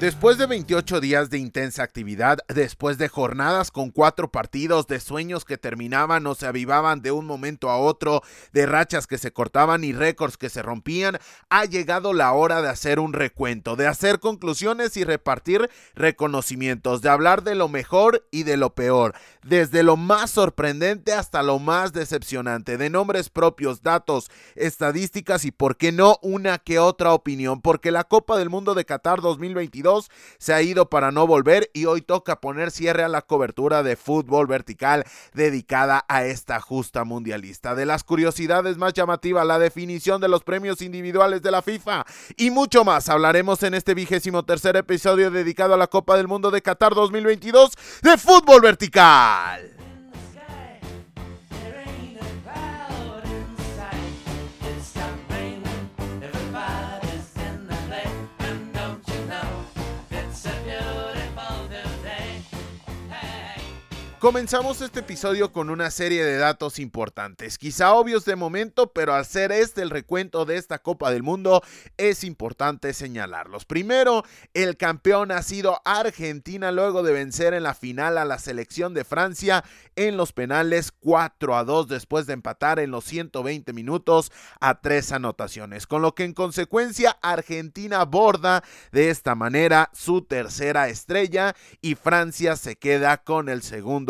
Después de 28 días de intensa actividad, después de jornadas con cuatro partidos, de sueños que terminaban o se avivaban de un momento a otro, de rachas que se cortaban y récords que se rompían, ha llegado la hora de hacer un recuento, de hacer conclusiones y repartir reconocimientos, de hablar de lo mejor y de lo peor, desde lo más sorprendente hasta lo más decepcionante, de nombres propios, datos, estadísticas y, por qué no, una que otra opinión, porque la Copa del Mundo de Qatar 2022 se ha ido para no volver y hoy toca poner cierre a la cobertura de fútbol vertical dedicada a esta justa mundialista. De las curiosidades más llamativas, la definición de los premios individuales de la FIFA y mucho más hablaremos en este vigésimo tercer episodio dedicado a la Copa del Mundo de Qatar 2022 de fútbol vertical. Comenzamos este episodio con una serie de datos importantes, quizá obvios de momento, pero al ser este el recuento de esta Copa del Mundo es importante señalarlos. Primero, el campeón ha sido Argentina luego de vencer en la final a la selección de Francia en los penales 4 a 2 después de empatar en los 120 minutos a tres anotaciones, con lo que en consecuencia Argentina borda de esta manera su tercera estrella y Francia se queda con el segundo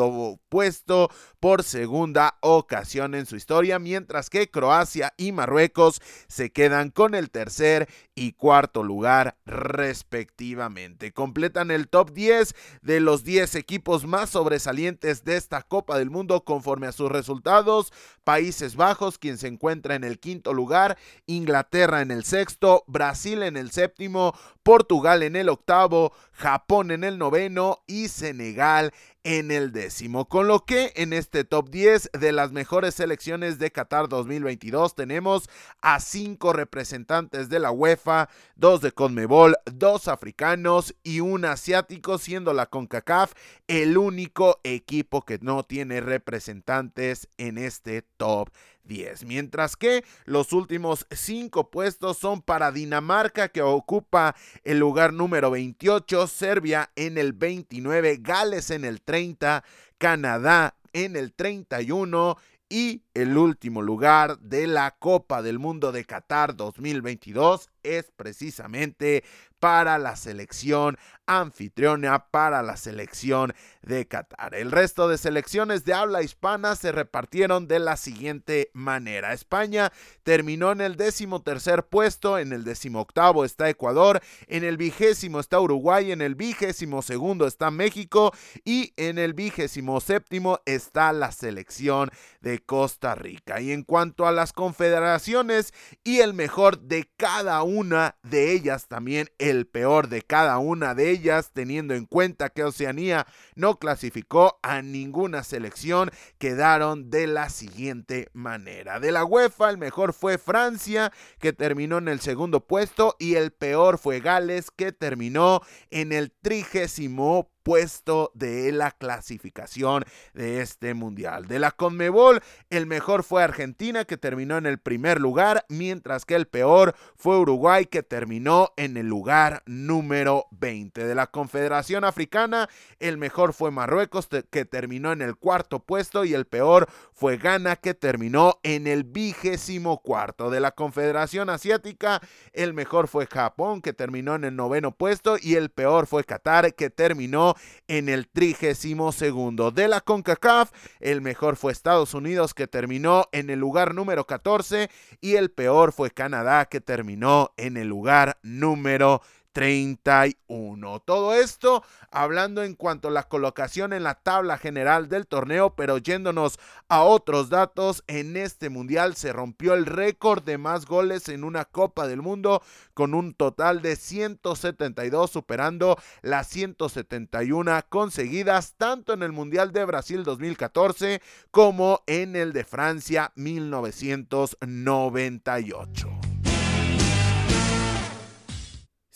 puesto por segunda ocasión en su historia, mientras que Croacia y Marruecos se quedan con el tercer y cuarto lugar respectivamente. Completan el top 10 de los 10 equipos más sobresalientes de esta Copa del Mundo conforme a sus resultados. Países Bajos, quien se encuentra en el quinto lugar, Inglaterra en el sexto, Brasil en el séptimo, Portugal en el octavo, Japón en el noveno y Senegal en el décimo. Con lo que en este top 10 de las mejores selecciones de Qatar 2022 tenemos a cinco representantes de la UEFA, dos de Conmebol, dos africanos y un asiático, siendo la CONCACAF el único equipo que no tiene representantes en este top 10. Mientras que los últimos cinco puestos son para Dinamarca, que ocupa el lugar número 28, Serbia en el 29, Gales en el 30, Canadá en el 31 y el último lugar de la Copa del Mundo de Qatar 2022 es precisamente para la selección anfitriona, para la selección de Qatar. El resto de selecciones de habla hispana se repartieron de la siguiente manera. España terminó en el décimo tercer puesto, en el décimo octavo está Ecuador, en el vigésimo está Uruguay, en el vigésimo segundo está México y en el vigésimo séptimo está la selección de Costa Rica. Y en cuanto a las confederaciones y el mejor de cada una de ellas también el peor de cada una de ellas, teniendo en cuenta que Oceanía no clasificó a ninguna selección, quedaron de la siguiente manera. De la UEFA, el mejor fue Francia, que terminó en el segundo puesto, y el peor fue Gales, que terminó en el trigésimo puesto de la clasificación de este mundial. De la Conmebol, el mejor fue Argentina que terminó en el primer lugar, mientras que el peor fue Uruguay que terminó en el lugar número 20. De la Confederación Africana, el mejor fue Marruecos que terminó en el cuarto puesto y el peor fue Ghana que terminó en el vigésimo cuarto. De la Confederación Asiática, el mejor fue Japón que terminó en el noveno puesto y el peor fue Qatar que terminó en el trigésimo segundo. De la CONCACAF, el mejor fue Estados Unidos que terminó en el lugar número 14 y el peor fue Canadá que terminó en el lugar número 31. Todo esto hablando en cuanto a la colocación en la tabla general del torneo, pero yéndonos a otros datos, en este mundial se rompió el récord de más goles en una Copa del Mundo con un total de 172 superando las 171 conseguidas tanto en el Mundial de Brasil 2014 como en el de Francia 1998.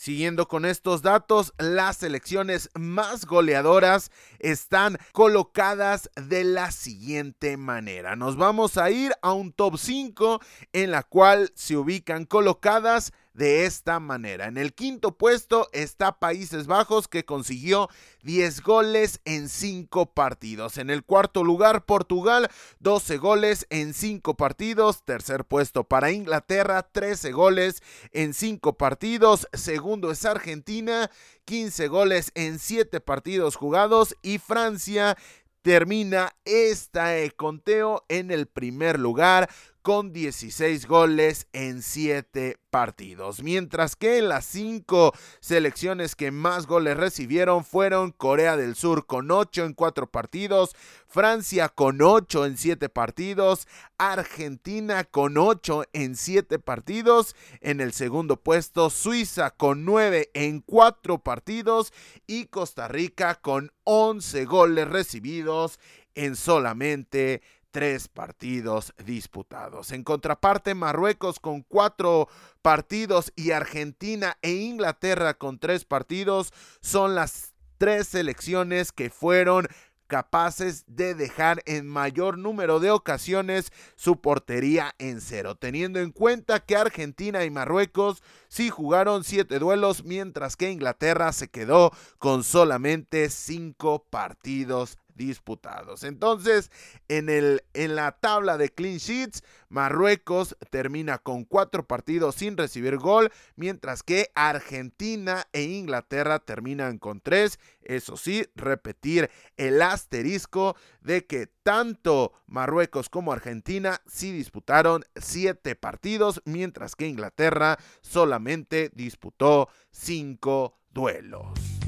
Siguiendo con estos datos, las selecciones más goleadoras están colocadas de la siguiente manera. Nos vamos a ir a un top 5 en la cual se ubican colocadas de esta manera. En el quinto puesto está Países Bajos que consiguió 10 goles en 5 partidos. En el cuarto lugar Portugal, 12 goles en 5 partidos. Tercer puesto para Inglaterra, 13 goles en 5 partidos. Segundo es Argentina, 15 goles en 7 partidos jugados. Y Francia termina este conteo en el primer lugar con 16 goles en 7 partidos. Mientras que las 5 selecciones que más goles recibieron fueron Corea del Sur con 8 en 4 partidos, Francia con 8 en 7 partidos, Argentina con 8 en 7 partidos, en el segundo puesto Suiza con 9 en 4 partidos y Costa Rica con 11 goles recibidos en solamente tres partidos disputados. En contraparte, Marruecos con cuatro partidos y Argentina e Inglaterra con tres partidos son las tres selecciones que fueron capaces de dejar en mayor número de ocasiones su portería en cero, teniendo en cuenta que Argentina y Marruecos sí jugaron siete duelos, mientras que Inglaterra se quedó con solamente cinco partidos disputados. Entonces, en, el, en la tabla de clean sheets, Marruecos termina con cuatro partidos sin recibir gol, mientras que Argentina e Inglaterra terminan con tres. Eso sí, repetir el asterisco de que tanto Marruecos como Argentina sí disputaron siete partidos, mientras que Inglaterra solamente disputó cinco duelos.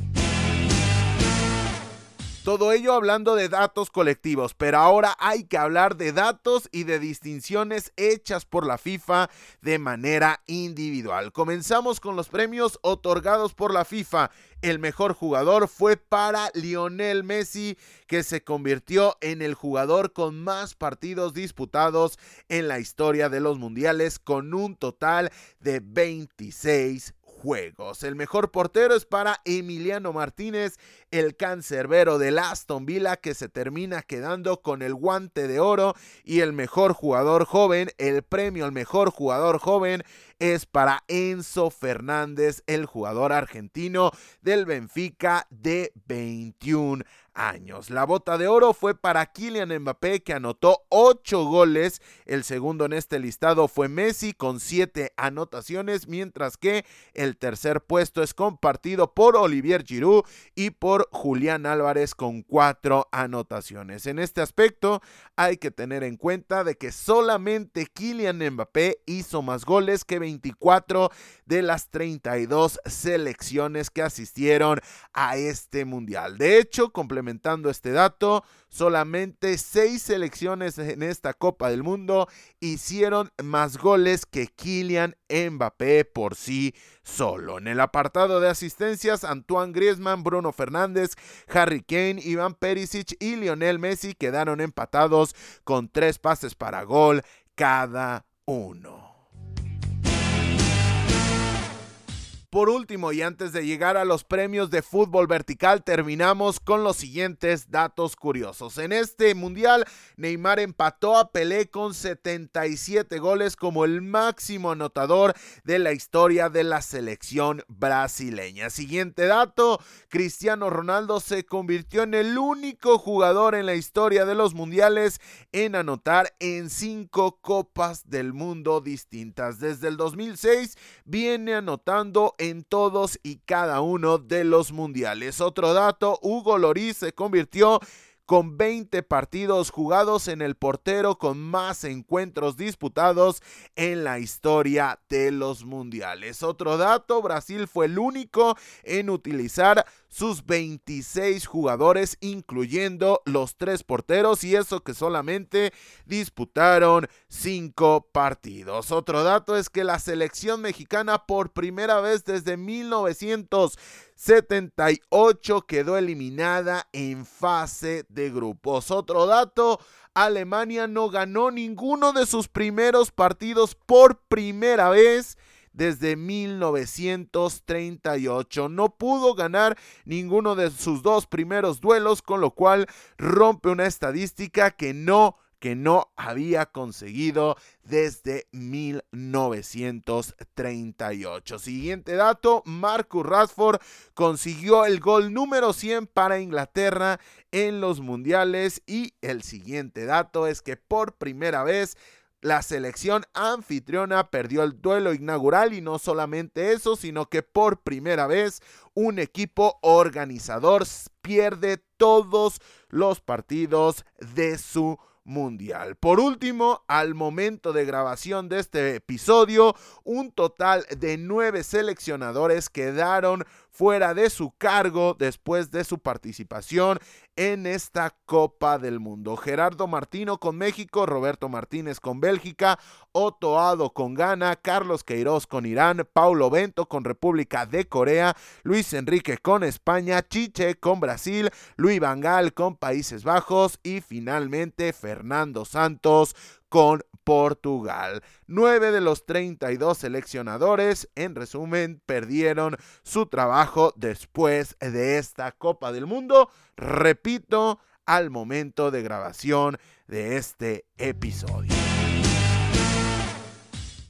Todo ello hablando de datos colectivos, pero ahora hay que hablar de datos y de distinciones hechas por la FIFA de manera individual. Comenzamos con los premios otorgados por la FIFA. El mejor jugador fue para Lionel Messi, que se convirtió en el jugador con más partidos disputados en la historia de los mundiales, con un total de 26 juegos. El mejor portero es para Emiliano Martínez, el cancerbero del Aston Villa que se termina quedando con el guante de oro y el mejor jugador joven, el premio al mejor jugador joven es para Enzo Fernández, el jugador argentino del Benfica de 21 años. La bota de oro fue para Kylian Mbappé que anotó 8 goles. El segundo en este listado fue Messi con 7 anotaciones, mientras que el tercer puesto es compartido por Olivier Giroud y por Julián Álvarez con 4 anotaciones. En este aspecto hay que tener en cuenta de que solamente Kylian Mbappé hizo más goles que 24 de las 32 selecciones que asistieron a este mundial. De hecho, complementando este dato, solamente 6 selecciones en esta Copa del Mundo hicieron más goles que Kylian Mbappé por sí solo. En el apartado de asistencias, Antoine Griezmann, Bruno Fernández, Harry Kane, Iván Perisic y Lionel Messi quedaron empatados con tres pases para gol cada uno. Por último, y antes de llegar a los premios de fútbol vertical, terminamos con los siguientes datos curiosos. En este mundial, Neymar empató a Pelé con 77 goles como el máximo anotador de la historia de la selección brasileña. Siguiente dato, Cristiano Ronaldo se convirtió en el único jugador en la historia de los mundiales en anotar en cinco copas del mundo distintas. Desde el 2006 viene anotando en todos y cada uno de los mundiales. Otro dato, Hugo Loris se convirtió con 20 partidos jugados en el portero con más encuentros disputados en la historia de los mundiales. Otro dato, Brasil fue el único en utilizar sus 26 jugadores, incluyendo los tres porteros, y eso que solamente disputaron cinco partidos. Otro dato es que la selección mexicana por primera vez desde 1978 quedó eliminada en fase de grupos. Otro dato, Alemania no ganó ninguno de sus primeros partidos por primera vez desde 1938. No pudo ganar ninguno de sus dos primeros duelos, con lo cual rompe una estadística que no que no había conseguido desde 1938. Siguiente dato, Marcus Rashford consiguió el gol número 100 para Inglaterra en los mundiales y el siguiente dato es que por primera vez la selección anfitriona perdió el duelo inaugural y no solamente eso, sino que por primera vez un equipo organizador pierde todos los partidos de su mundial. Por último, al momento de grabación de este episodio, un total de nueve seleccionadores quedaron fuera de su cargo después de su participación en esta Copa del Mundo. Gerardo Martino con México, Roberto Martínez con Bélgica, Otto Ado con Ghana, Carlos Queiroz con Irán, Paulo Bento con República de Corea, Luis Enrique con España, Chiche con Brasil, Luis Vangal con Países Bajos y finalmente Fernando Santos con Portugal. Nueve de los 32 seleccionadores, en resumen, perdieron su trabajo después de esta Copa del Mundo. Repito, al momento de grabación de este episodio.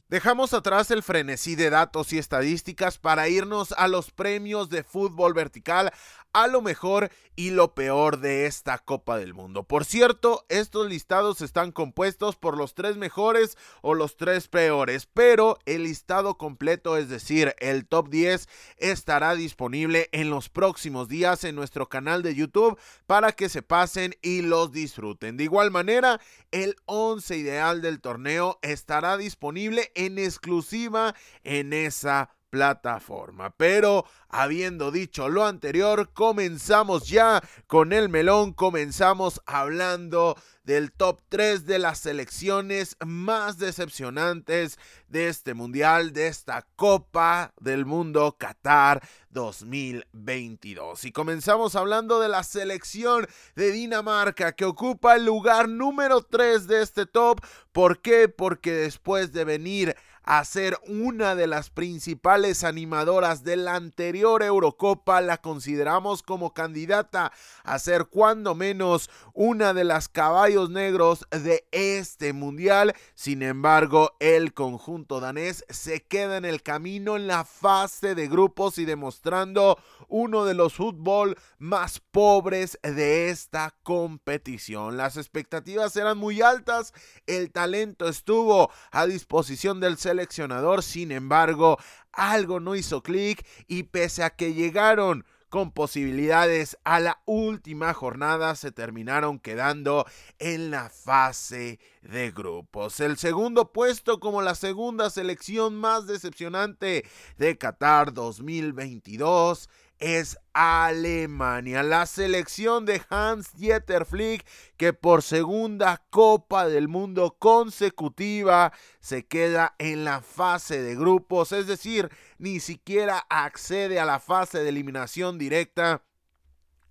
Dejamos atrás el frenesí de datos y estadísticas para irnos a los premios de fútbol vertical a lo mejor y lo peor de esta Copa del Mundo. Por cierto, estos listados están compuestos por los tres mejores o los tres peores, pero el listado completo, es decir, el top 10, estará disponible en los próximos días en nuestro canal de YouTube para que se pasen y los disfruten. De igual manera, el 11 ideal del torneo estará disponible en exclusiva en esa plataforma. Pero habiendo dicho lo anterior, comenzamos ya con el melón, comenzamos hablando del top 3 de las selecciones más decepcionantes de este mundial, de esta Copa del Mundo Qatar 2022. Y comenzamos hablando de la selección de Dinamarca que ocupa el lugar número 3 de este top. ¿Por qué? Porque después de venir a ser una de las principales animadoras de la anterior Eurocopa, la consideramos como candidata a ser cuando menos una de las caballos negros de este mundial. Sin embargo, el conjunto danés se queda en el camino en la fase de grupos y demostrando uno de los fútbol más pobres de esta competición. Las expectativas eran muy altas, el talento estuvo a disposición del seleccionador, sin embargo, algo no hizo clic y pese a que llegaron con posibilidades a la última jornada se terminaron quedando en la fase de grupos. El segundo puesto como la segunda selección más decepcionante de Qatar 2022 es Alemania, la selección de Hans Dieter Flick que por segunda Copa del Mundo consecutiva se queda en la fase de grupos, es decir, ni siquiera accede a la fase de eliminación directa.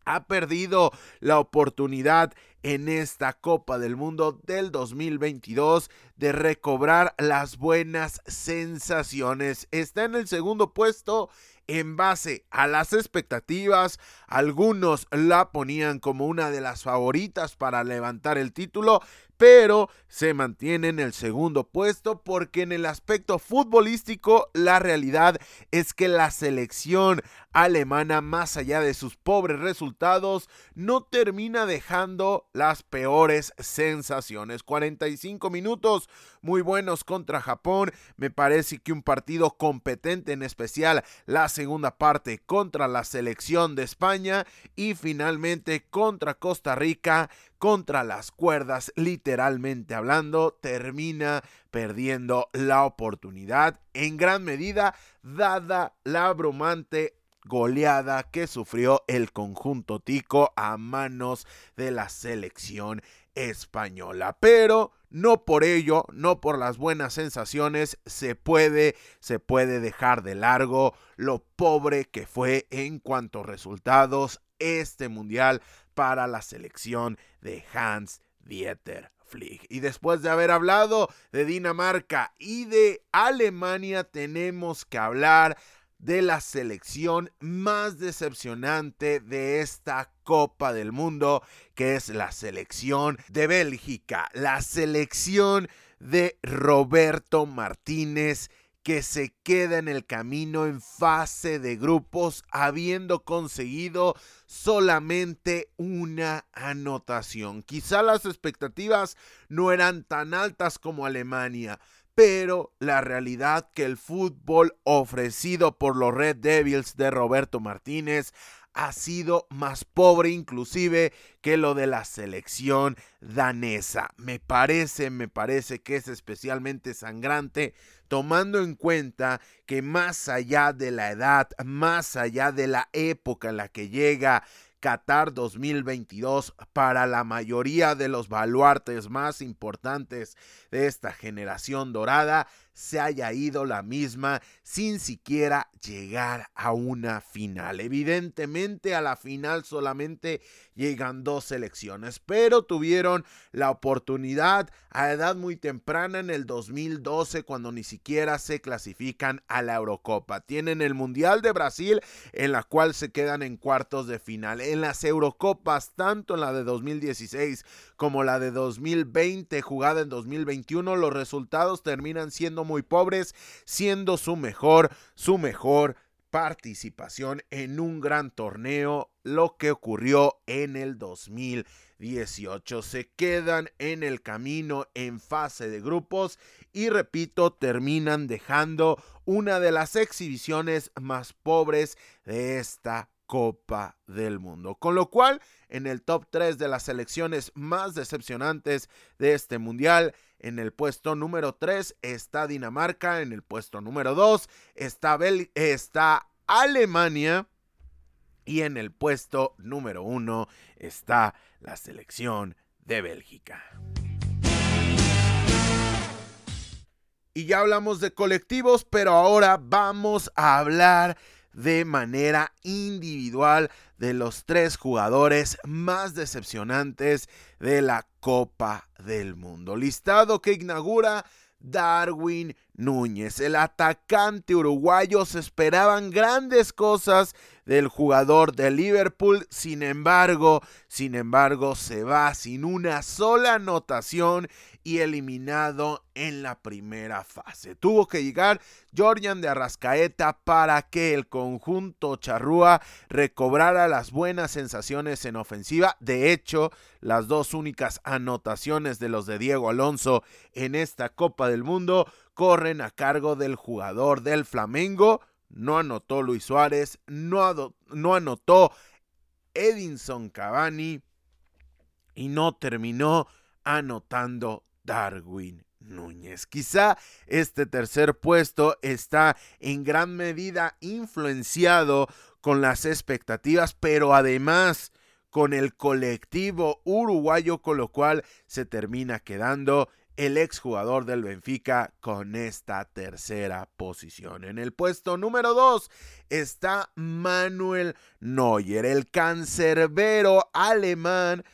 Ha perdido la oportunidad en esta Copa del Mundo del 2022 de recobrar las buenas sensaciones. Está en el segundo puesto en base a las expectativas. Algunos la ponían como una de las favoritas para levantar el título, pero se mantiene en el segundo puesto porque en el aspecto futbolístico la realidad es que la selección alemana, más allá de sus pobres resultados, no termina dejando las peores sensaciones. 45 minutos muy buenos contra Japón, me parece que un partido competente en especial la segunda parte contra la selección de España y finalmente contra Costa Rica contra las cuerdas, literalmente hablando, termina perdiendo la oportunidad en gran medida dada la abrumante goleada que sufrió el conjunto tico a manos de la selección española. Pero no por ello, no por las buenas sensaciones, se puede, se puede dejar de largo lo pobre que fue en cuanto a resultados este mundial para la selección de Hans Dieter Flick. Y después de haber hablado de Dinamarca y de Alemania, tenemos que hablar de la selección más decepcionante de esta Copa del Mundo, que es la selección de Bélgica, la selección de Roberto Martínez que se queda en el camino en fase de grupos habiendo conseguido solamente una anotación. Quizá las expectativas no eran tan altas como Alemania, pero la realidad que el fútbol ofrecido por los Red Devils de Roberto Martínez ha sido más pobre inclusive que lo de la selección danesa. Me parece, me parece que es especialmente sangrante tomando en cuenta que más allá de la edad, más allá de la época en la que llega Qatar 2022 para la mayoría de los baluartes más importantes de esta generación dorada se haya ido la misma sin siquiera llegar a una final. Evidentemente a la final solamente llegan dos selecciones, pero tuvieron la oportunidad a edad muy temprana en el 2012 cuando ni siquiera se clasifican a la Eurocopa. Tienen el Mundial de Brasil en la cual se quedan en cuartos de final. En las Eurocopas, tanto en la de 2016 como la de 2020 jugada en 2021, los resultados terminan siendo muy pobres, siendo su mejor, su mejor participación en un gran torneo, lo que ocurrió en el 2018. Se quedan en el camino en fase de grupos y repito, terminan dejando una de las exhibiciones más pobres de esta Copa del Mundo. Con lo cual, en el top 3 de las selecciones más decepcionantes de este Mundial, en el puesto número 3 está Dinamarca, en el puesto número 2 está, Alemania y en el puesto número 1 está la selección de Bélgica. Y ya hablamos de colectivos, pero ahora vamos a hablar de manera individual de los tres jugadores más decepcionantes de la Copa del Mundo. Listado que inaugura Darwin Núñez, el atacante uruguayo, se esperaban grandes cosas del jugador de Liverpool, sin embargo, sin embargo, se va sin una sola anotación y eliminado en la primera fase. Tuvo que llegar Jordan de Arrascaeta para que el conjunto charrúa recobrara las buenas sensaciones en ofensiva. De hecho, las dos únicas anotaciones de los de Diego Alonso en esta Copa del Mundo corren a cargo del jugador del Flamengo. No anotó Luis Suárez, no, no anotó Edinson Cavani y no terminó anotando Darwin Núñez. Quizá este tercer puesto está en gran medida influenciado con las expectativas, pero además con el colectivo uruguayo, con lo cual se termina quedando el exjugador del Benfica con esta tercera posición. En el puesto número 2 está Manuel Neuer, el cancerbero alemán,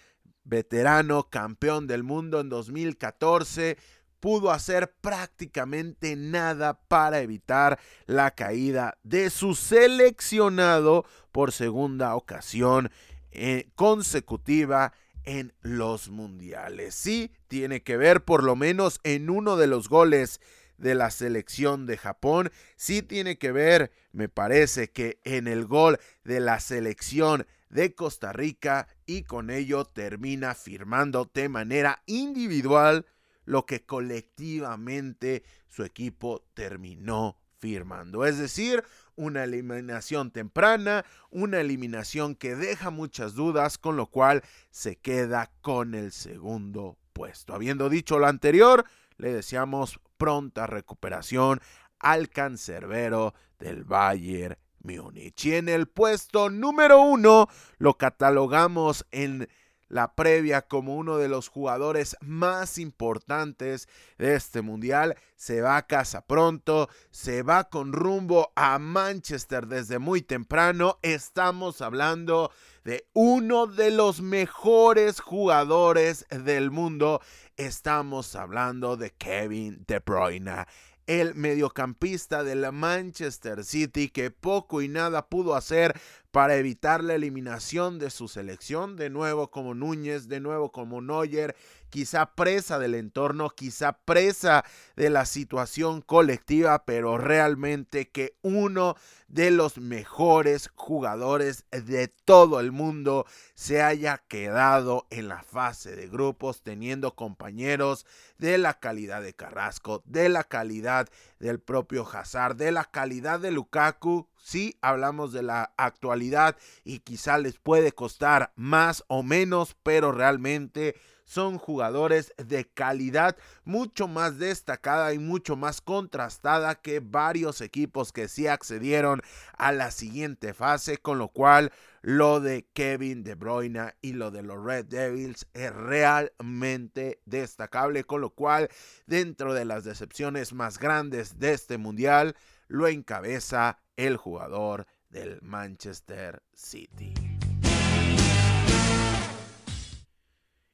veterano, campeón del mundo en 2014 pudo hacer prácticamente nada para evitar la caída de su seleccionado por segunda ocasión eh, consecutiva en los mundiales. Sí, tiene que ver por lo menos en uno de los goles de la selección de Japón. Sí tiene que ver, me parece, que en el gol de la selección de Costa Rica y con ello termina firmando de manera individual lo que colectivamente su equipo terminó firmando. Es decir, una eliminación temprana, una eliminación que deja muchas dudas, con lo cual se queda con el segundo puesto. Habiendo dicho lo anterior, le deseamos pronta recuperación al cancerbero del Bayern Múnich. Y en el puesto número uno lo catalogamos en la previa como uno de los jugadores más importantes de este mundial. Se va a casa pronto, se va con rumbo a Manchester desde muy temprano. Estamos hablando de uno de los mejores jugadores del mundo. Estamos hablando de Kevin De Bruyne el mediocampista del Manchester City que poco y nada pudo hacer para evitar la eliminación de su selección, de nuevo como Núñez, de nuevo como Neuer, quizá presa del entorno, quizá presa de la situación colectiva, pero realmente que uno de los mejores jugadores de todo el mundo se haya quedado en la fase de grupos teniendo compañeros de la calidad de Carrasco, de la calidad del propio Hazard, de la calidad de Lukaku, sí hablamos de la actualidad y quizá les puede costar más o menos, pero realmente son jugadores de calidad mucho más destacada y mucho más contrastada que varios equipos que sí accedieron a la siguiente fase, con lo cual lo de Kevin De Bruyne y lo de los Red Devils es realmente destacable, con lo cual dentro de las decepciones más grandes de este mundial lo encabeza el jugador del Manchester City.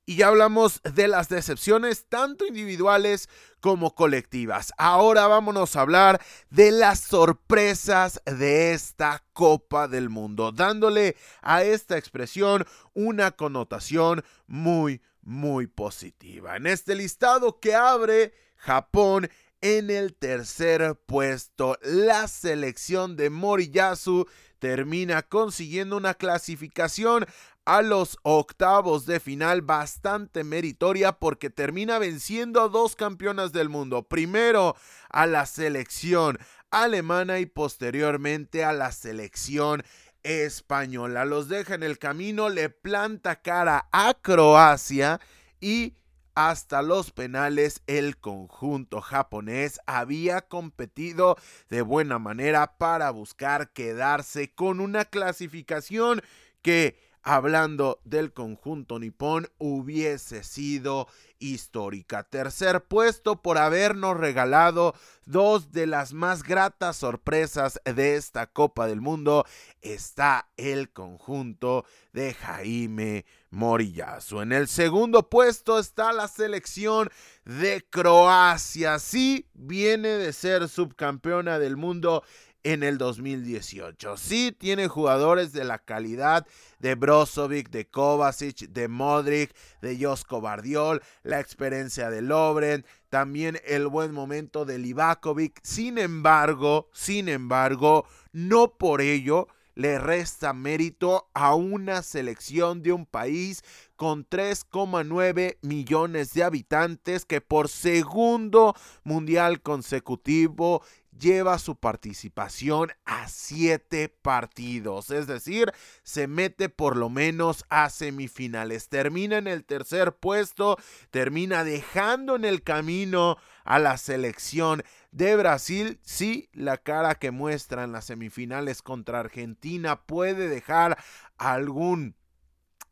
Y ya hablamos de las decepciones tanto individuales como colectivas. Ahora vámonos a hablar de las sorpresas de esta Copa del Mundo, dándole a esta expresión una connotación muy, muy positiva. En este listado que abre Japón en el tercer puesto, la selección de Moriyasu termina consiguiendo una clasificación a los octavos de final bastante meritoria porque termina venciendo a dos campeonas del mundo. Primero a la selección alemana y posteriormente a la selección española. Los deja en el camino, le planta cara a Croacia y hasta los penales el conjunto japonés había competido de buena manera para buscar quedarse con una clasificación que hablando del conjunto nipón hubiese sido histórica. Tercer puesto por habernos regalado dos de las más gratas sorpresas de esta Copa del Mundo está el conjunto de Jaime Morillazo. En el segundo puesto está la selección de Croacia. Sí, viene de ser subcampeona del mundo en el 2018. Sí tiene jugadores de la calidad de Brozovic, de Kovacic, de Modric, de Josko Bardiol, la experiencia de Lobren, también el buen momento de Livakovic. Sin embargo, sin embargo, no por ello le resta mérito a una selección de un país con 3,9 millones de habitantes que por segundo mundial consecutivo lleva su participación a siete partidos, es decir, se mete por lo menos a semifinales, termina en el tercer puesto, termina dejando en el camino a la selección de Brasil. Sí, la cara que muestra en las semifinales contra Argentina puede dejar algún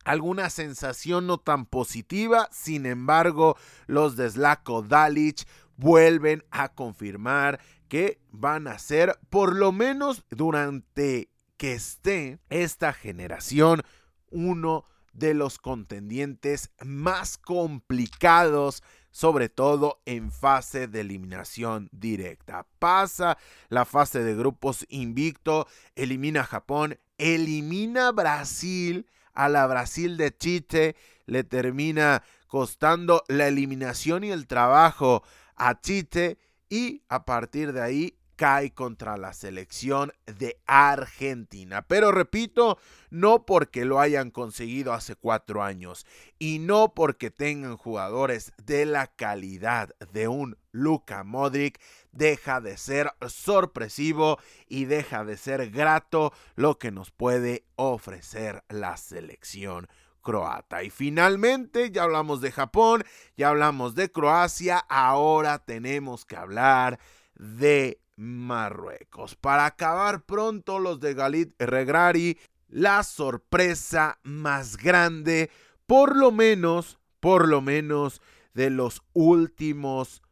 alguna sensación no tan positiva. Sin embargo, los de Slako Dalic vuelven a confirmar que van a ser, por lo menos durante que esté esta generación, uno de los contendientes más complicados, sobre todo en fase de eliminación directa. Pasa la fase de grupos invicto, elimina a Japón, elimina Brasil, a la Brasil de Chite, le termina costando la eliminación y el trabajo a Chite y a partir de ahí cae contra la selección de Argentina. Pero repito, no porque lo hayan conseguido hace cuatro años y no porque tengan jugadores de la calidad de un Luka Modric, deja de ser sorpresivo y deja de ser grato lo que nos puede ofrecer la selección croata. Y finalmente, ya hablamos de Japón, ya hablamos de Croacia, ahora tenemos que hablar de Marruecos. Para acabar pronto, los de Galit Regrari, la sorpresa más grande, por lo menos, por lo menos, de los últimos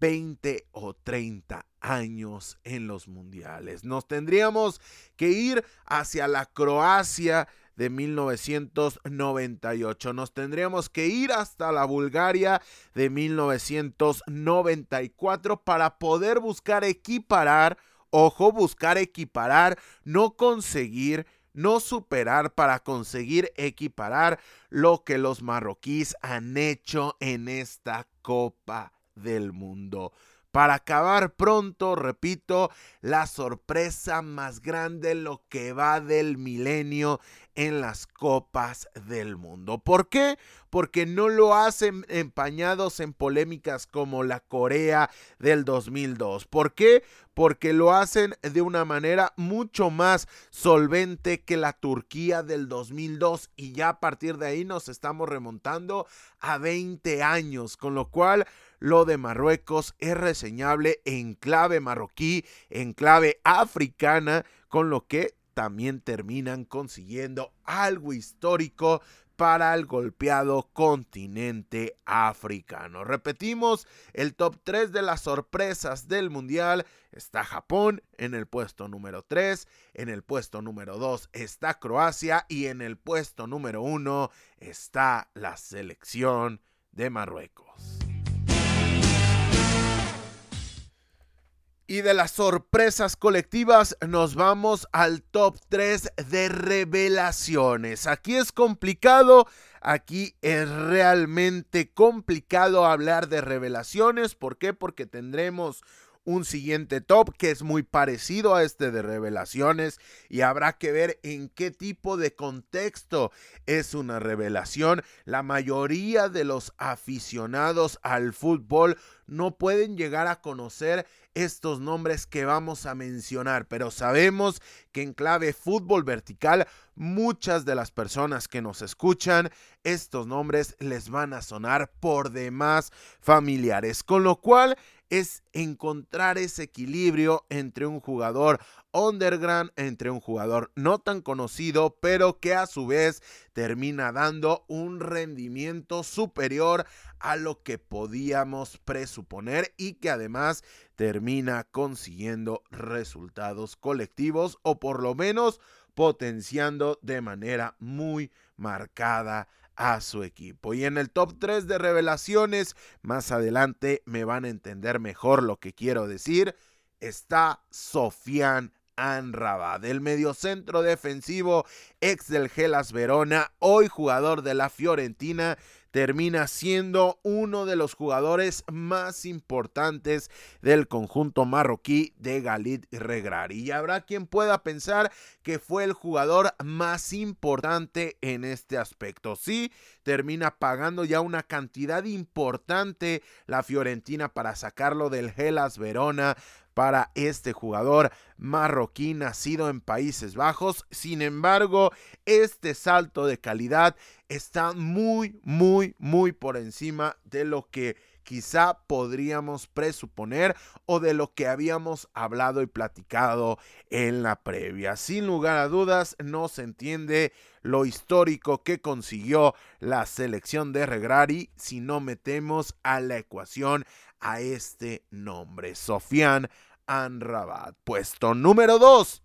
20 o 30 años en los mundiales. Nos tendríamos que ir hacia la Croacia de 1998. Nos tendríamos que ir hasta la Bulgaria de 1994 para poder buscar equiparar, ojo, buscar equiparar, no conseguir no superar para conseguir equiparar lo que los marroquíes han hecho en esta Copa del Mundo. Para acabar pronto, repito, la sorpresa más grande, lo que va del milenio en las copas del mundo. ¿Por qué? Porque no lo hacen empañados en polémicas como la Corea del 2002. ¿Por qué? Porque lo hacen de una manera mucho más solvente que la Turquía del 2002 y ya a partir de ahí nos estamos remontando a 20 años, con lo cual lo de Marruecos es reseñable en clave marroquí, en clave africana, con lo que también terminan consiguiendo algo histórico para el golpeado continente africano. Repetimos, el top 3 de las sorpresas del Mundial está Japón en el puesto número 3, en el puesto número 2 está Croacia y en el puesto número 1 está la selección de Marruecos. Y de las sorpresas colectivas nos vamos al top 3 de revelaciones. Aquí es complicado, aquí es realmente complicado hablar de revelaciones. ¿Por qué? Porque tendremos un siguiente top que es muy parecido a este de revelaciones y habrá que ver en qué tipo de contexto es una revelación. La mayoría de los aficionados al fútbol no pueden llegar a conocer estos nombres que vamos a mencionar, pero sabemos que en clave fútbol vertical muchas de las personas que nos escuchan, estos nombres les van a sonar por demás familiares, con lo cual es encontrar ese equilibrio entre un jugador underground, entre un jugador no tan conocido, pero que a su vez termina dando un rendimiento superior a lo que podíamos presuponer y que además termina consiguiendo resultados colectivos o por lo menos potenciando de manera muy marcada a su equipo. Y en el top 3 de revelaciones, más adelante me van a entender mejor lo que quiero decir, está Sofian Anrabad, el mediocentro defensivo ex del Gelas Verona, hoy jugador de la Fiorentina, termina siendo uno de los jugadores más importantes del conjunto marroquí de Galit Regrari. Y habrá quien pueda pensar que fue el jugador más importante en este aspecto. Sí, termina pagando ya una cantidad importante la Fiorentina para sacarlo del Gelas Verona para este jugador marroquí nacido en Países Bajos. Sin embargo, este salto de calidad está muy, muy, muy por encima de lo que quizá podríamos presuponer o de lo que habíamos hablado y platicado en la previa. Sin lugar a dudas, no se entiende lo histórico que consiguió la selección de Regrari si no metemos a la ecuación a este nombre, Sofian Anrabat. Puesto número 2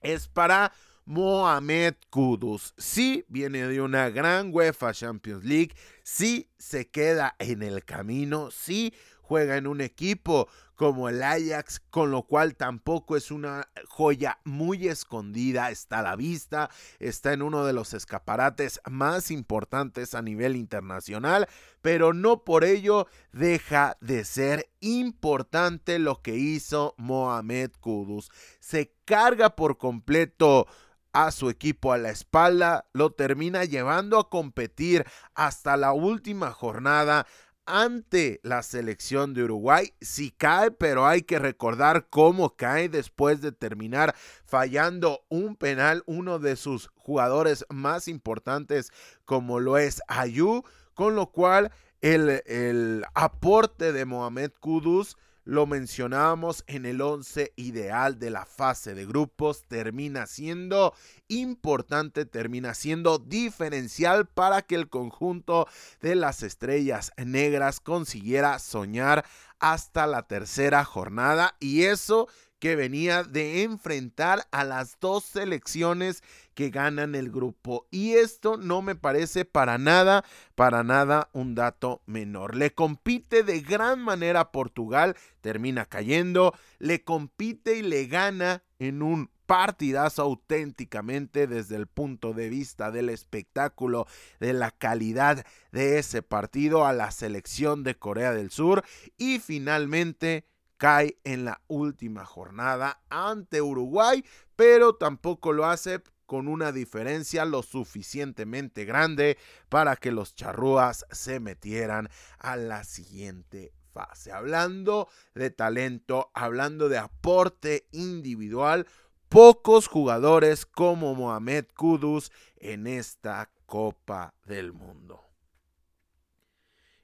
es para Mohamed Kudus. Sí viene de una gran UEFA Champions League, sí se queda en el camino, sí juega en un equipo como el Ajax, con lo cual tampoco es una joya muy escondida, está a la vista, está en uno de los escaparates más importantes a nivel internacional, pero no por ello deja de ser importante lo que hizo Mohamed Kudus. Se carga por completo a su equipo a la espalda, lo termina llevando a competir hasta la última jornada ante la selección de Uruguay. Sí cae, pero hay que recordar cómo cae después de terminar fallando un penal uno de sus jugadores más importantes como lo es Ayu, con lo cual el, el aporte de Mohamed Kudus lo mencionábamos en el 11 ideal de la fase de grupos, termina siendo importante, termina siendo diferencial para que el conjunto de las estrellas negras consiguiera soñar hasta la tercera jornada y eso que venía de enfrentar a las dos selecciones que ganan el grupo. Y esto no me parece para nada, para nada un dato menor. Le compite de gran manera a Portugal, termina cayendo, le compite y le gana en un partidazo auténticamente desde el punto de vista del espectáculo, de la calidad de ese partido a la selección de Corea del Sur y finalmente cae en la última jornada ante Uruguay, pero tampoco lo hace con una diferencia lo suficientemente grande para que los charrúas se metieran a la siguiente fase. Hablando de talento, hablando de aporte individual, pocos jugadores como Mohamed Kudus en esta Copa del Mundo.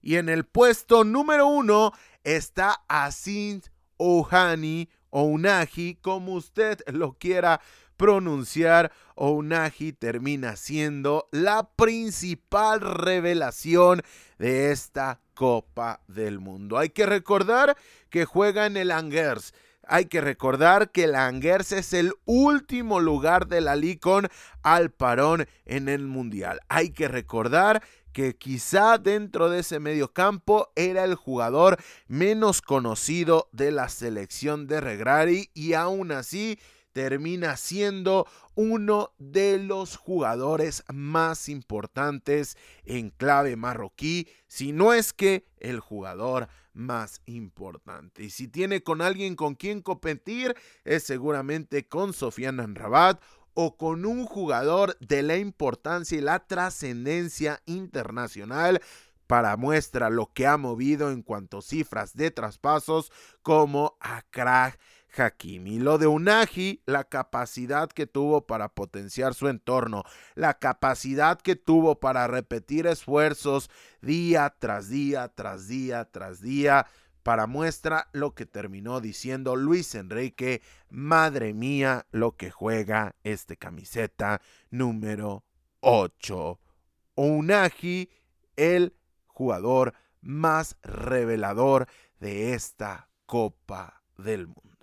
Y en el puesto número uno está Asin Ohani o como usted lo quiera pronunciar. Unagi termina siendo la principal revelación de esta Copa del Mundo. Hay que recordar que juega en el Angers. Hay que recordar que el Angers es el último lugar de la Licon al parón en el Mundial. Hay que recordar que quizá dentro de ese medio campo era el jugador menos conocido de la selección de Regrari y aún así termina siendo uno de los jugadores más importantes en clave marroquí, si no es que el jugador más importante. Y si tiene con alguien con quien competir, es seguramente con Sofiana Rabat o con un jugador de la importancia y la trascendencia internacional para muestra lo que ha movido en cuanto a cifras de traspasos como a Krag Hakimi. Lo de Unagi, la capacidad que tuvo para potenciar su entorno, la capacidad que tuvo para repetir esfuerzos día tras día, tras día, tras día para muestra lo que terminó diciendo Luis Enrique, madre mía lo que juega este camiseta número 8. Unagi, el jugador más revelador de esta Copa del Mundo.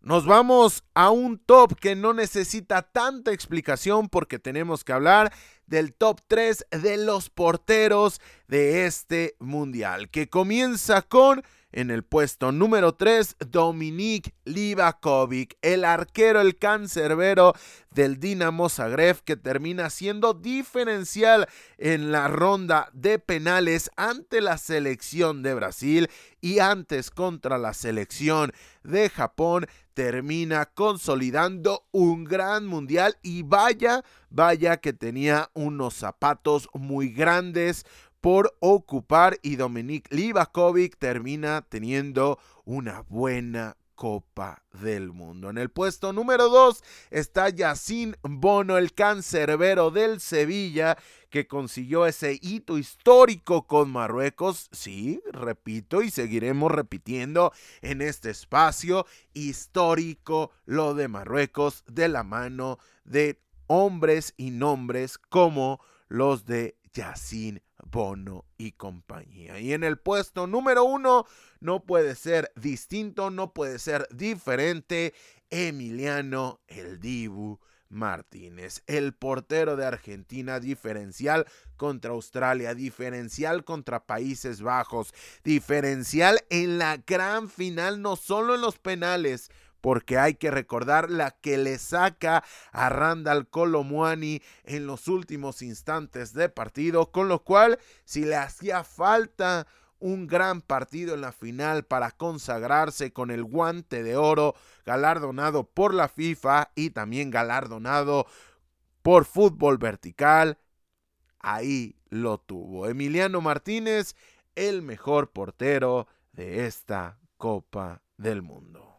Nos vamos a un top que no necesita tanta explicación porque tenemos que hablar del top 3 de los porteros de este mundial, que comienza con en el puesto número 3, Dominik Livakovic, el arquero, el cancerbero del Dinamo Zagreb, que termina siendo diferencial en la ronda de penales ante la selección de Brasil y antes contra la selección de Japón, termina consolidando un gran mundial y vaya, vaya que tenía unos zapatos muy grandes por ocupar y Dominik Livakovic termina teniendo una buena Copa del Mundo. En el puesto número 2 está Yacine Bono, el cancerbero del Sevilla, que consiguió ese hito histórico con Marruecos. Sí, repito y seguiremos repitiendo en este espacio histórico lo de Marruecos de la mano de hombres y nombres como los de Yacine Bono y compañía. Y en el puesto número uno no puede ser distinto, no puede ser diferente. Emiliano el Dibu Martínez, el portero de Argentina, diferencial contra Australia, diferencial contra Países Bajos, diferencial en la gran final, no solo en los penales, porque hay que recordar la que le saca a Randall Colomuani en los últimos instantes de partido, con lo cual si le hacía falta un gran partido en la final para consagrarse con el guante de oro galardonado por la FIFA y también galardonado por fútbol vertical. Ahí lo tuvo. Emiliano Martínez, el mejor portero de esta Copa del Mundo.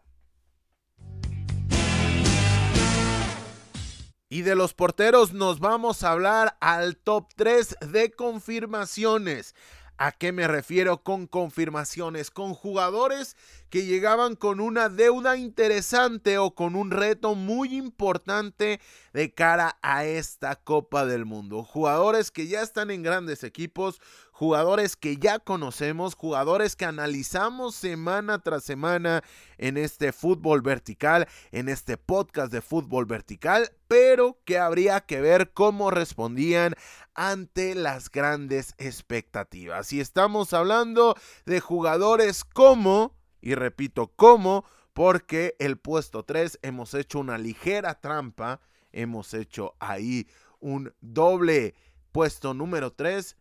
Y de los porteros nos vamos a hablar al top 3 de confirmaciones. ¿A qué me refiero con confirmaciones? Con jugadores que llegaban con una deuda interesante o con un reto muy importante de cara a esta Copa del Mundo. Jugadores que ya están en grandes equipos, jugadores que ya conocemos, jugadores que analizamos semana tras semana en este fútbol vertical, en este podcast de fútbol vertical, pero que habría que ver cómo respondían ante las grandes expectativas. Y estamos hablando de jugadores como, y repito, como, porque el puesto 3 hemos hecho una ligera trampa, hemos hecho ahí un doble puesto número 3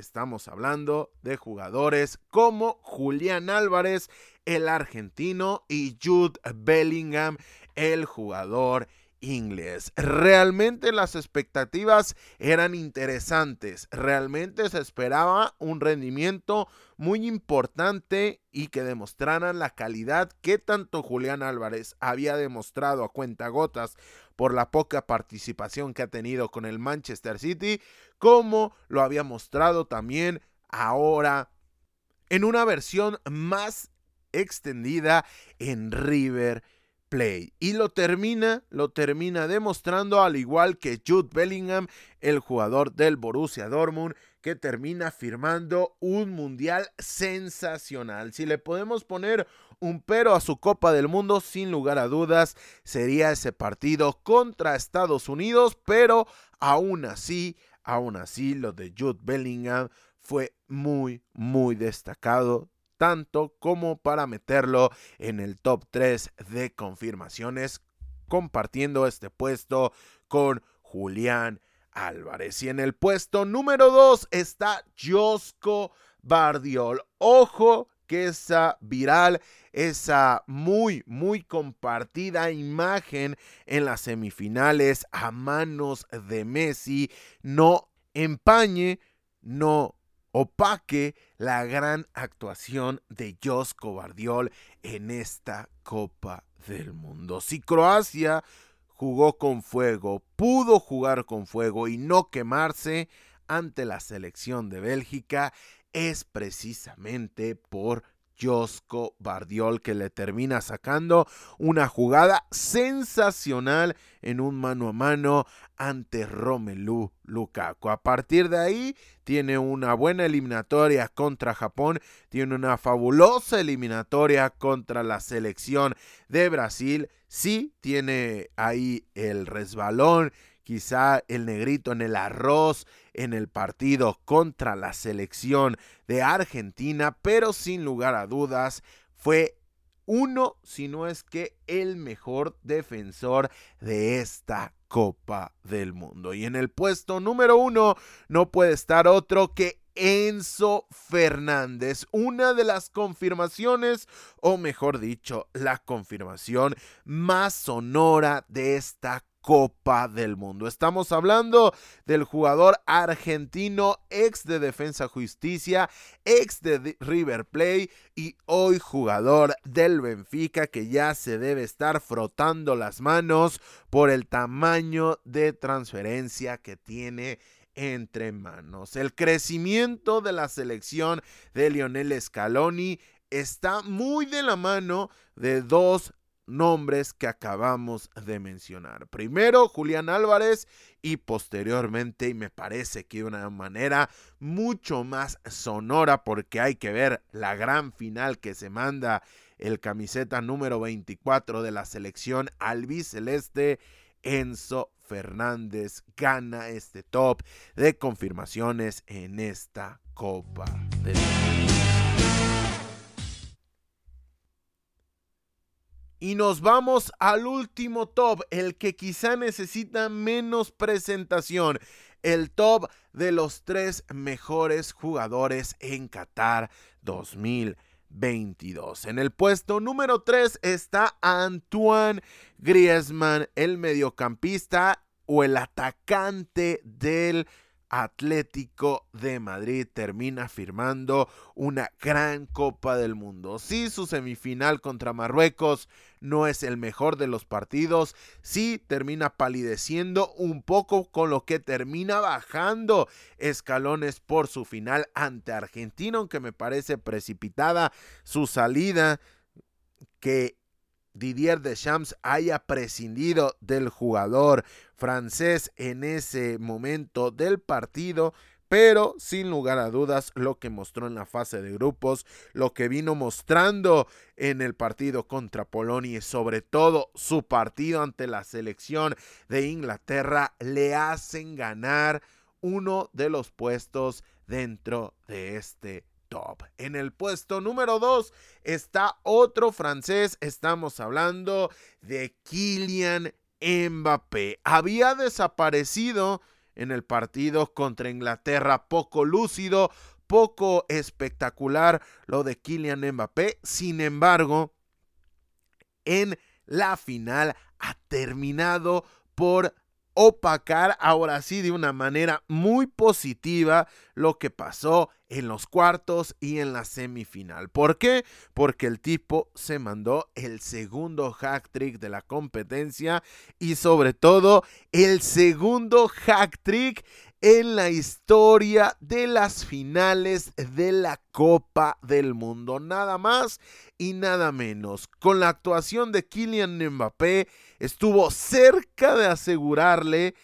Estamos hablando de jugadores como Julián Álvarez, el argentino, y Jude Bellingham, el jugador inglés. Realmente las expectativas eran interesantes. Realmente se esperaba un rendimiento muy importante y que demostraran la calidad que tanto Julián Álvarez había demostrado a cuentagotas por la poca participación que ha tenido con el Manchester City, como lo había mostrado también ahora en una versión más extendida en River Play. Y lo termina, lo termina demostrando al igual que Jude Bellingham, el jugador del Borussia Dortmund, que termina firmando un mundial sensacional. Si le podemos poner un pero a su Copa del Mundo, sin lugar a dudas, sería ese partido contra Estados Unidos, pero aún así, aún así, lo de Jude Bellingham fue muy, muy destacado tanto como para meterlo en el top 3 de confirmaciones, compartiendo este puesto con Julián Álvarez. Y en el puesto número 2 está Josco Bardiol. Ojo que esa viral, esa muy, muy compartida imagen en las semifinales a manos de Messi no empañe, no opaque la gran actuación de Jos Bardiol en esta Copa del Mundo. Si Croacia jugó con fuego, pudo jugar con fuego y no quemarse ante la selección de Bélgica, es precisamente por Josco Bardiol que le termina sacando una jugada sensacional en un mano a mano ante Romelu Lukaku. A partir de ahí tiene una buena eliminatoria contra Japón, tiene una fabulosa eliminatoria contra la selección de Brasil. Sí tiene ahí el resbalón quizá el negrito en el arroz en el partido contra la selección de Argentina, pero sin lugar a dudas fue uno, si no es que el mejor defensor de esta Copa del Mundo. Y en el puesto número uno no puede estar otro que Enzo Fernández, una de las confirmaciones, o mejor dicho, la confirmación más sonora de esta Copa del Mundo. Estamos hablando del jugador argentino, ex de Defensa Justicia, ex de River Play y hoy jugador del Benfica que ya se debe estar frotando las manos por el tamaño de transferencia que tiene entre manos. El crecimiento de la selección de Lionel Scaloni está muy de la mano de dos nombres que acabamos de mencionar. Primero Julián Álvarez y posteriormente, y me parece que de una manera mucho más sonora porque hay que ver la gran final que se manda el camiseta número 24 de la selección albiceleste Enzo Fernández gana este top de confirmaciones en esta Copa. Y nos vamos al último top, el que quizá necesita menos presentación, el top de los tres mejores jugadores en Qatar 2022. En el puesto número 3 está Antoine Griezmann, el mediocampista o el atacante del Atlético de Madrid termina firmando una gran Copa del Mundo. Si su semifinal contra Marruecos no es el mejor de los partidos, sí termina palideciendo un poco con lo que termina bajando escalones por su final ante Argentina, aunque me parece precipitada su salida que Didier Deschamps haya prescindido del jugador francés en ese momento del partido, pero sin lugar a dudas lo que mostró en la fase de grupos, lo que vino mostrando en el partido contra Polonia y sobre todo su partido ante la selección de Inglaterra le hacen ganar uno de los puestos dentro de este top. En el puesto número 2 está otro francés, estamos hablando de Kylian Mbappé. Había desaparecido en el partido contra Inglaterra, poco lúcido, poco espectacular lo de Kylian Mbappé. Sin embargo, en la final ha terminado por opacar ahora sí de una manera muy positiva lo que pasó en los cuartos y en la semifinal. ¿Por qué? Porque el tipo se mandó el segundo hack trick de la competencia y sobre todo el segundo hack trick en la historia de las finales de la Copa del Mundo. Nada más y nada menos. Con la actuación de Kylian Mbappé estuvo cerca de asegurarle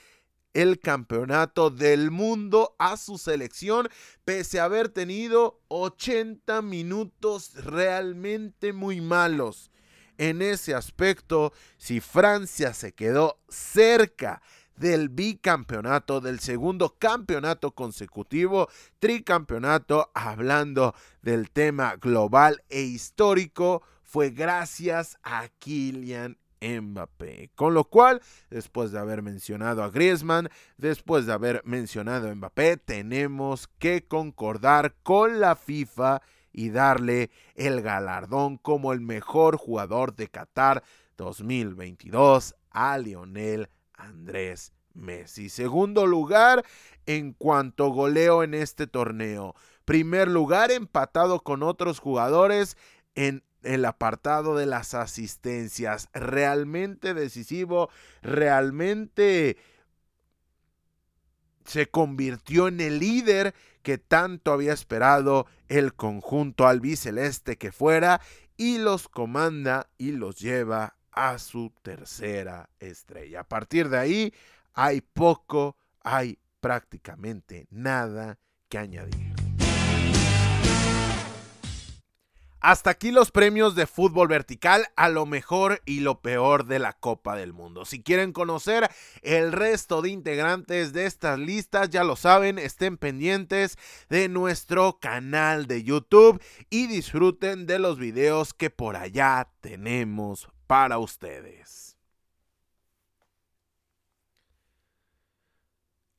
el campeonato del mundo a su selección, pese a haber tenido 80 minutos realmente muy malos. En ese aspecto, si Francia se quedó cerca del bicampeonato, del segundo campeonato consecutivo, tricampeonato, hablando del tema global e histórico, fue gracias a Kylian Mbappé. Con lo cual, después de haber mencionado a Griezmann, después de haber mencionado a Mbappé, tenemos que concordar con la FIFA y darle el galardón como el mejor jugador de Qatar 2022 a Lionel Andrés Messi. Segundo lugar en cuanto goleo en este torneo. Primer lugar empatado con otros jugadores en el apartado de las asistencias. Realmente decisivo, realmente se convirtió en el líder que tanto había esperado el conjunto albiceleste que fuera y los comanda y los lleva a su tercera estrella. A partir de ahí hay poco, hay prácticamente nada que añadir. Hasta aquí los premios de fútbol vertical a lo mejor y lo peor de la Copa del Mundo. Si quieren conocer el resto de integrantes de estas listas, ya lo saben, estén pendientes de nuestro canal de YouTube y disfruten de los videos que por allá tenemos para ustedes.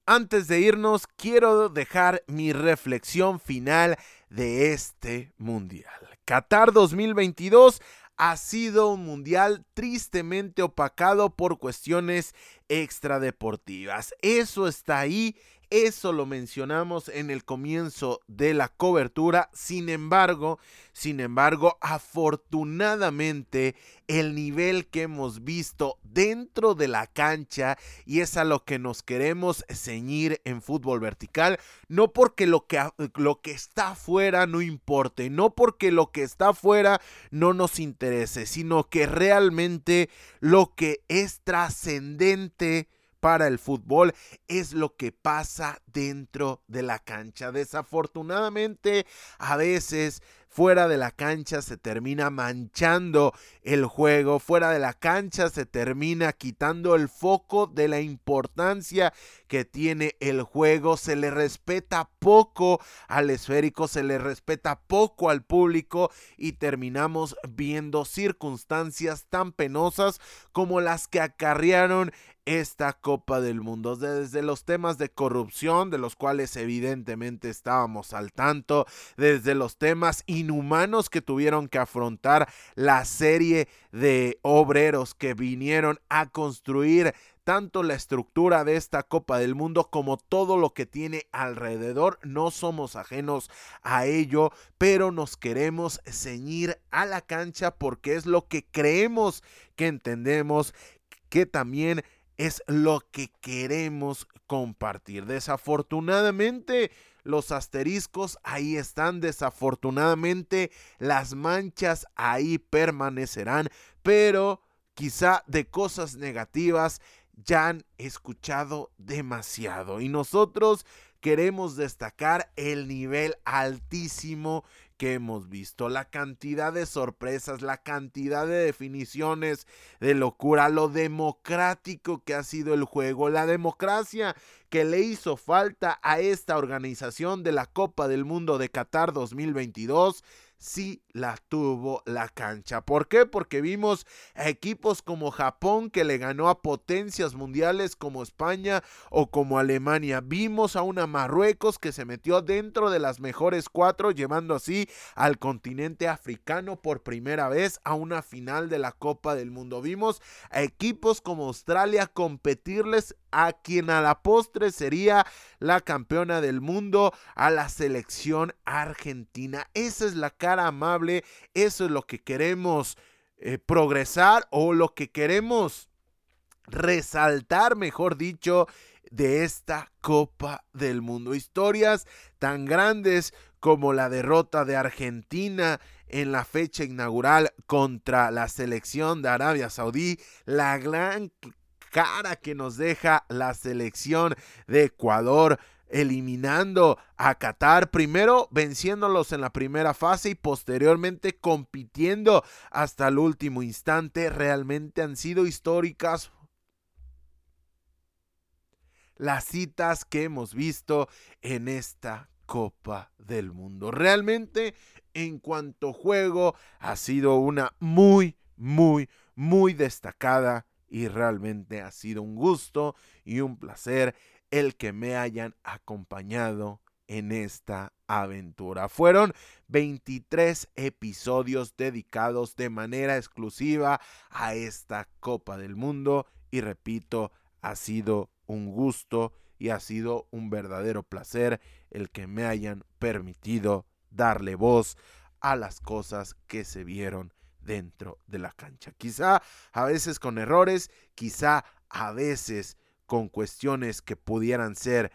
Antes de irnos, quiero dejar mi reflexión final de este mundial. Qatar 2022 ha sido un mundial tristemente opacado por cuestiones extradeportivas. Eso está ahí eso lo mencionamos en el comienzo de la cobertura. Sin embargo, sin embargo, afortunadamente el nivel que hemos visto dentro de la cancha y es a lo que nos queremos ceñir en fútbol vertical, no porque lo que, lo que está afuera no importe, no porque lo que está afuera no nos interese, sino que realmente lo que es trascendente para el fútbol es lo que pasa dentro de la cancha. Desafortunadamente, a veces fuera de la cancha se termina manchando el juego, fuera de la cancha se termina quitando el foco de la importancia que tiene el juego, se le respeta poco al esférico, se le respeta poco al público y terminamos viendo circunstancias tan penosas como las que acarrearon esta Copa del Mundo, desde los temas de corrupción, de los cuales evidentemente estábamos al tanto, desde los temas inhumanos que tuvieron que afrontar la serie de obreros que vinieron a construir tanto la estructura de esta Copa del Mundo como todo lo que tiene alrededor. No somos ajenos a ello, pero nos queremos ceñir a la cancha porque es lo que creemos que entendemos, que también es lo que queremos compartir. Desafortunadamente, los asteriscos ahí están, desafortunadamente, las manchas ahí permanecerán, pero quizá de cosas negativas ya han escuchado demasiado. Y nosotros queremos destacar el nivel altísimo que hemos visto, la cantidad de sorpresas, la cantidad de definiciones de locura, lo democrático que ha sido el juego, la democracia que le hizo falta a esta organización de la Copa del Mundo de Qatar 2022 sí la tuvo la cancha. ¿Por qué? Porque vimos a equipos como Japón que le ganó a potencias mundiales como España o como Alemania. Vimos a una Marruecos que se metió dentro de las mejores cuatro, llevando así al continente africano por primera vez a una final de la Copa del Mundo. Vimos a equipos como Australia competirles a quien a la postre sería la campeona del mundo, a la selección argentina. Esa es la cara amable, eso es lo que queremos eh, progresar o lo que queremos resaltar, mejor dicho, de esta Copa del Mundo. Historias tan grandes como la derrota de Argentina en la fecha inaugural contra la selección de Arabia Saudí, la gran cara que nos deja la selección de Ecuador eliminando a Qatar, primero venciéndolos en la primera fase y posteriormente compitiendo hasta el último instante, realmente han sido históricas las citas que hemos visto en esta Copa del Mundo. Realmente, en cuanto juego, ha sido una muy, muy, muy destacada y realmente ha sido un gusto y un placer el que me hayan acompañado en esta aventura. Fueron 23 episodios dedicados de manera exclusiva a esta Copa del Mundo y repito, ha sido un gusto y ha sido un verdadero placer el que me hayan permitido darle voz a las cosas que se vieron dentro de la cancha. Quizá a veces con errores, quizá a veces con cuestiones que pudieran ser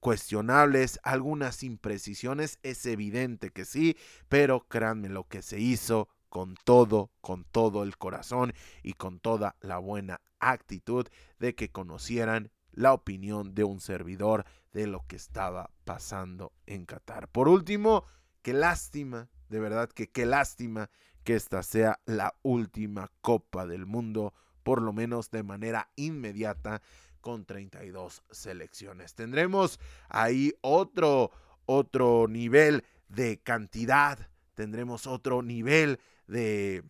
cuestionables, algunas imprecisiones, es evidente que sí, pero créanme lo que se hizo con todo, con todo el corazón y con toda la buena actitud de que conocieran la opinión de un servidor de lo que estaba pasando en Qatar. Por último, qué lástima, de verdad que qué lástima que esta sea la última Copa del Mundo, por lo menos de manera inmediata, con 32 selecciones. Tendremos ahí otro, otro nivel de cantidad, tendremos otro nivel de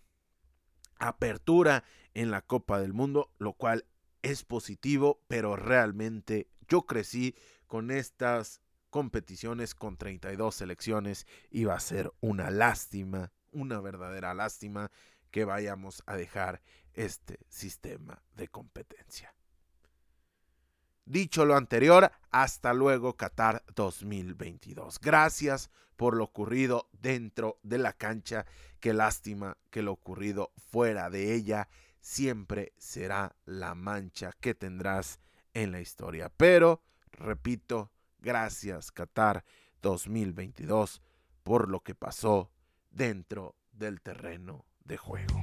apertura en la Copa del Mundo, lo cual es positivo, pero realmente yo crecí con estas competiciones con 32 selecciones y va a ser una lástima una verdadera lástima que vayamos a dejar este sistema de competencia. Dicho lo anterior, hasta luego Qatar 2022. Gracias por lo ocurrido dentro de la cancha. Qué lástima que lo ocurrido fuera de ella siempre será la mancha que tendrás en la historia. Pero, repito, gracias Qatar 2022 por lo que pasó dentro del terreno de juego.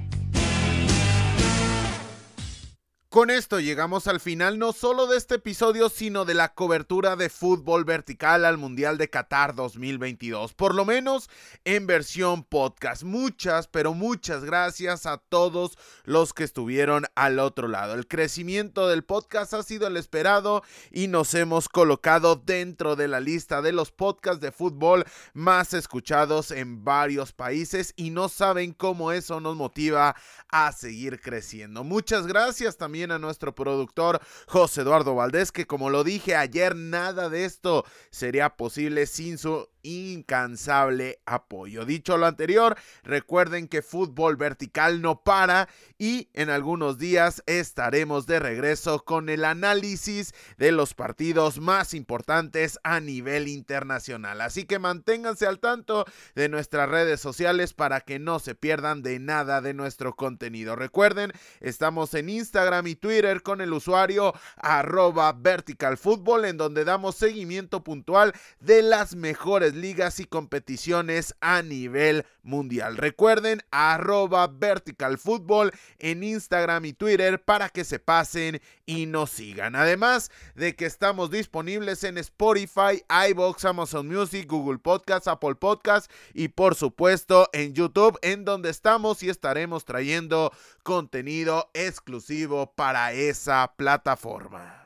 Con esto llegamos al final no solo de este episodio, sino de la cobertura de fútbol vertical al Mundial de Qatar 2022, por lo menos en versión podcast. Muchas, pero muchas gracias a todos los que estuvieron al otro lado. El crecimiento del podcast ha sido el esperado y nos hemos colocado dentro de la lista de los podcasts de fútbol más escuchados en varios países y no saben cómo eso nos motiva a seguir creciendo. Muchas gracias también a nuestro productor José Eduardo Valdés, que como lo dije ayer, nada de esto sería posible sin su incansable apoyo. Dicho lo anterior, recuerden que fútbol vertical no para y en algunos días estaremos de regreso con el análisis de los partidos más importantes a nivel internacional. Así que manténganse al tanto de nuestras redes sociales para que no se pierdan de nada de nuestro contenido. Recuerden, estamos en Instagram y Twitter con el usuario arroba verticalfútbol en donde damos seguimiento puntual de las mejores ligas y competiciones a nivel mundial. Recuerden arroba vertical fútbol en Instagram y Twitter para que se pasen y nos sigan. Además de que estamos disponibles en Spotify, iBox, Amazon Music, Google Podcast, Apple Podcast y por supuesto en YouTube en donde estamos y estaremos trayendo contenido exclusivo para esa plataforma.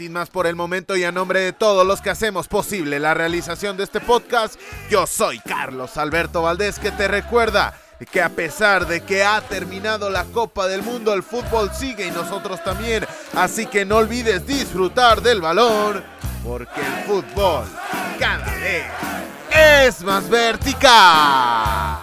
Sin más por el momento y a nombre de todos los que hacemos posible la realización de este podcast, yo soy Carlos Alberto Valdés que te recuerda que a pesar de que ha terminado la Copa del Mundo, el fútbol sigue y nosotros también. Así que no olvides disfrutar del balón, porque el fútbol cada vez es más vertical.